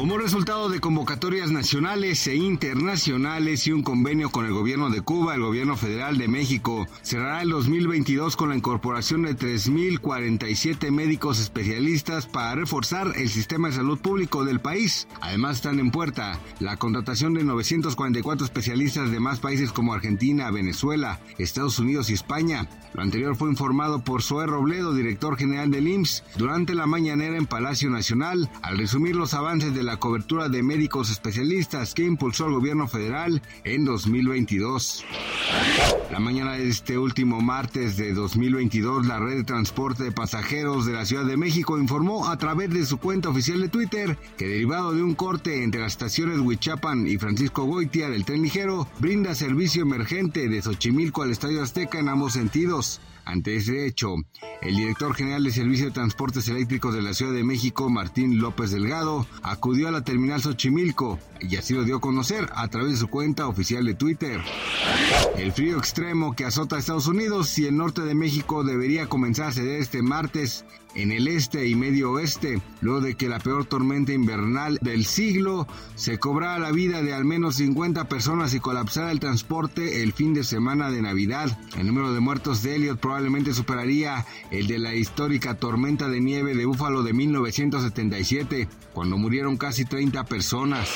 Como resultado de convocatorias nacionales e internacionales y un convenio con el gobierno de Cuba, el gobierno federal de México cerrará el 2022 con la incorporación de 3.047 médicos especialistas para reforzar el sistema de salud público del país. Además están en puerta la contratación de 944 especialistas de más países como Argentina, Venezuela, Estados Unidos y España. Lo anterior fue informado por Zoé Robledo, director general del IMSS, durante la mañanera en Palacio Nacional, al resumir los avances de la cobertura de médicos especialistas que impulsó el gobierno federal en 2022. La mañana de este último martes de 2022, la red de transporte de pasajeros de la Ciudad de México informó a través de su cuenta oficial de Twitter que derivado de un corte entre las estaciones Huichapan y Francisco Goitia del tren ligero, brinda servicio emergente de Xochimilco al Estadio Azteca en ambos sentidos. Ante ese hecho, el director general de Servicio de Transportes Eléctricos de la Ciudad de México, Martín López Delgado, acudió a la terminal Xochimilco y así lo dio a conocer a través de su cuenta oficial de Twitter. El frío extremo que azota a Estados Unidos y el norte de México debería comenzar a ceder este martes en el este y medio oeste, luego de que la peor tormenta invernal del siglo se cobrara la vida de al menos 50 personas y colapsara el transporte el fin de semana de Navidad. El número de muertos de Elliot probablemente superaría el de la histórica tormenta de nieve de Búfalo de 1977, cuando murieron casi 30 personas.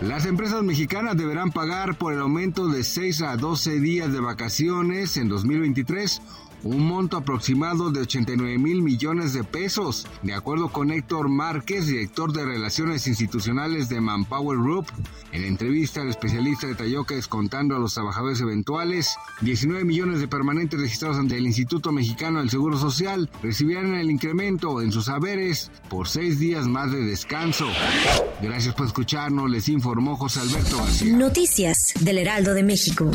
Las empresas mexicanas deberán pagar por el aumento de 6 a 12 días de vacaciones en 2023 un monto aproximado de 89 mil millones de pesos, de acuerdo con Héctor Márquez, director de Relaciones Institucionales de Manpower Group. En entrevista, el especialista detalló que descontando a los trabajadores eventuales, 19 millones de permanentes registrados ante el Instituto Mexicano del Seguro Social recibirán el incremento en sus haberes por seis días más de descanso. Gracias por escucharnos, les informó José Alberto. Noticias del Heraldo de México.